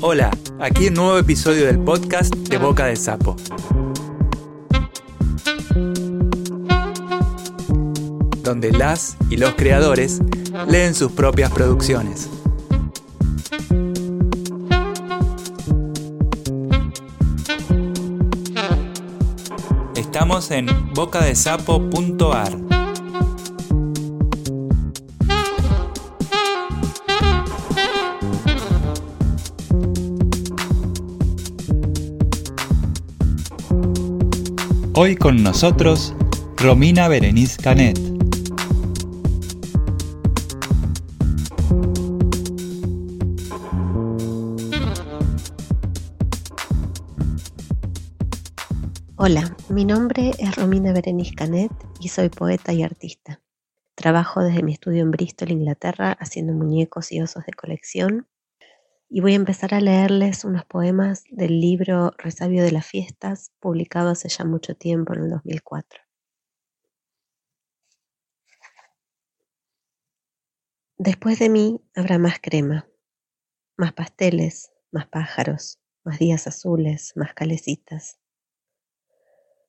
Hola, aquí un nuevo episodio del podcast de Boca de Sapo. Donde las y los creadores leen sus propias producciones. Estamos en bocadesapo.ar. Hoy con nosotros, Romina Berenice Canet. Hola, mi nombre es Romina Berenice Canet y soy poeta y artista. Trabajo desde mi estudio en Bristol, Inglaterra, haciendo muñecos y osos de colección y voy a empezar a leerles unos poemas del libro Resabio de las Fiestas, publicado hace ya mucho tiempo, en el 2004. Después de mí habrá más crema, más pasteles, más pájaros, más días azules, más calecitas.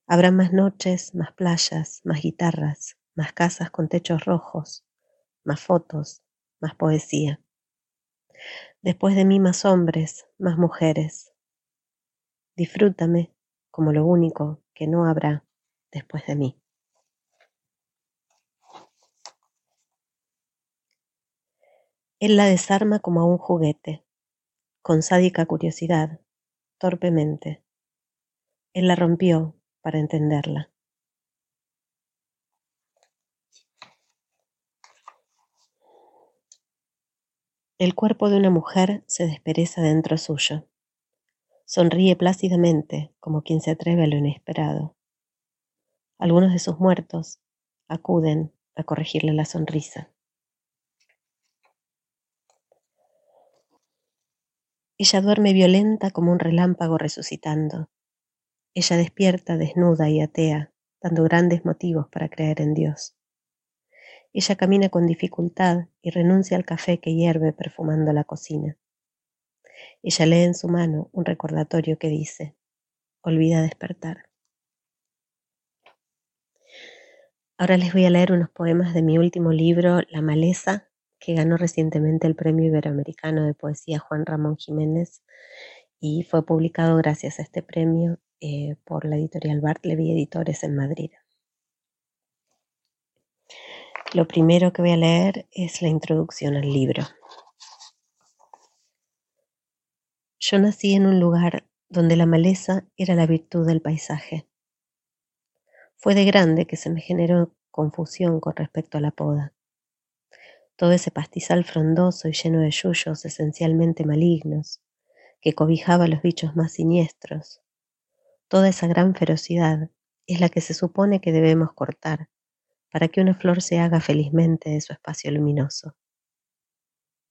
Habrá más noches, más playas, más guitarras, más casas con techos rojos, más fotos, más poesía. Después de mí más hombres, más mujeres. Disfrútame como lo único que no habrá después de mí. Él la desarma como a un juguete, con sádica curiosidad, torpemente. Él la rompió para entenderla. El cuerpo de una mujer se despereza dentro suyo. Sonríe plácidamente, como quien se atreve a lo inesperado. Algunos de sus muertos acuden a corregirle la sonrisa. Ella duerme violenta como un relámpago resucitando. Ella despierta desnuda y atea, dando grandes motivos para creer en Dios. Ella camina con dificultad y renuncia al café que hierve perfumando la cocina. Ella lee en su mano un recordatorio que dice, olvida despertar. Ahora les voy a leer unos poemas de mi último libro, La Maleza, que ganó recientemente el Premio Iberoamericano de Poesía Juan Ramón Jiménez y fue publicado gracias a este premio eh, por la editorial Bartleby Editores en Madrid. Lo primero que voy a leer es la introducción al libro. Yo nací en un lugar donde la maleza era la virtud del paisaje. Fue de grande que se me generó confusión con respecto a la poda. Todo ese pastizal frondoso y lleno de yuyos esencialmente malignos, que cobijaba a los bichos más siniestros, toda esa gran ferocidad es la que se supone que debemos cortar para que una flor se haga felizmente de su espacio luminoso.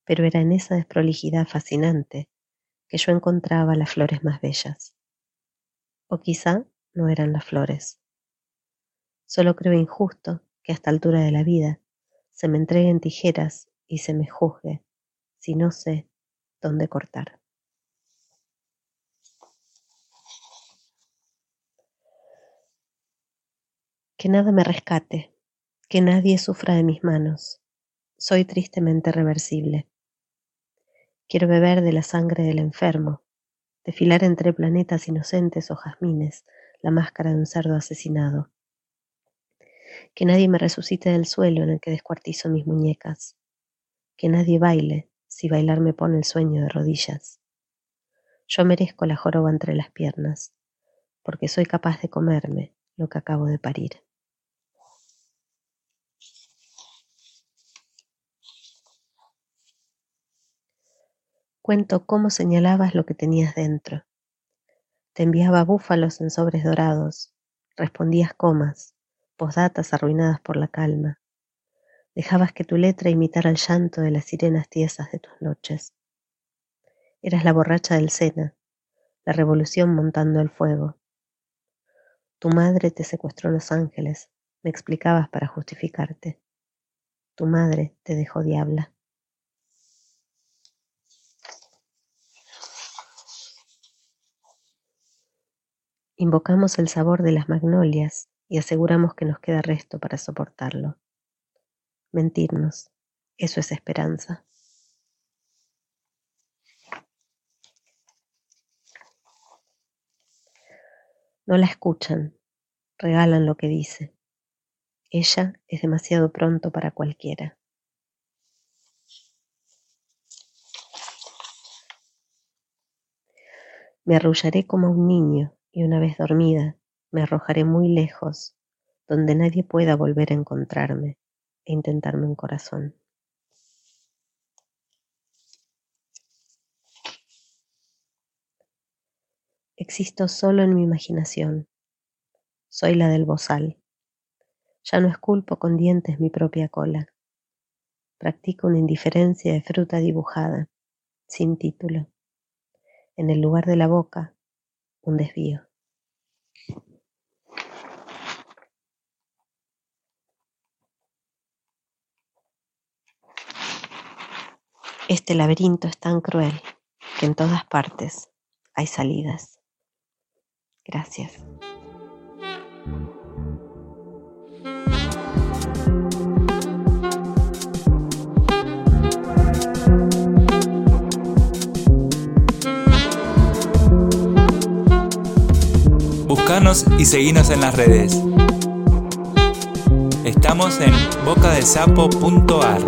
Pero era en esa desprolijidad fascinante que yo encontraba las flores más bellas. O quizá no eran las flores. Solo creo injusto que a esta altura de la vida se me entreguen tijeras y se me juzgue si no sé dónde cortar. Que nada me rescate, que nadie sufra de mis manos. Soy tristemente reversible. Quiero beber de la sangre del enfermo, desfilar entre planetas inocentes o jazmines la máscara de un cerdo asesinado. Que nadie me resucite del suelo en el que descuartizo mis muñecas. Que nadie baile si bailar me pone el sueño de rodillas. Yo merezco la joroba entre las piernas, porque soy capaz de comerme lo que acabo de parir. Cuento cómo señalabas lo que tenías dentro. Te enviaba búfalos en sobres dorados, respondías comas, posdatas arruinadas por la calma. Dejabas que tu letra imitara el llanto de las sirenas tiesas de tus noches. Eras la borracha del Sena, la revolución montando el fuego. Tu madre te secuestró Los Ángeles, me explicabas para justificarte. Tu madre te dejó diabla. Invocamos el sabor de las magnolias y aseguramos que nos queda resto para soportarlo. Mentirnos, eso es esperanza. No la escuchan, regalan lo que dice. Ella es demasiado pronto para cualquiera. Me arrullaré como un niño y una vez dormida me arrojaré muy lejos, donde nadie pueda volver a encontrarme e intentarme un corazón. Existo solo en mi imaginación. Soy la del bozal. Ya no esculpo con dientes mi propia cola. Practico una indiferencia de fruta dibujada, sin título en el lugar de la boca, un desvío. Este laberinto es tan cruel que en todas partes hay salidas. Gracias. Y seguinos en las redes. Estamos en bocadesapo.ar.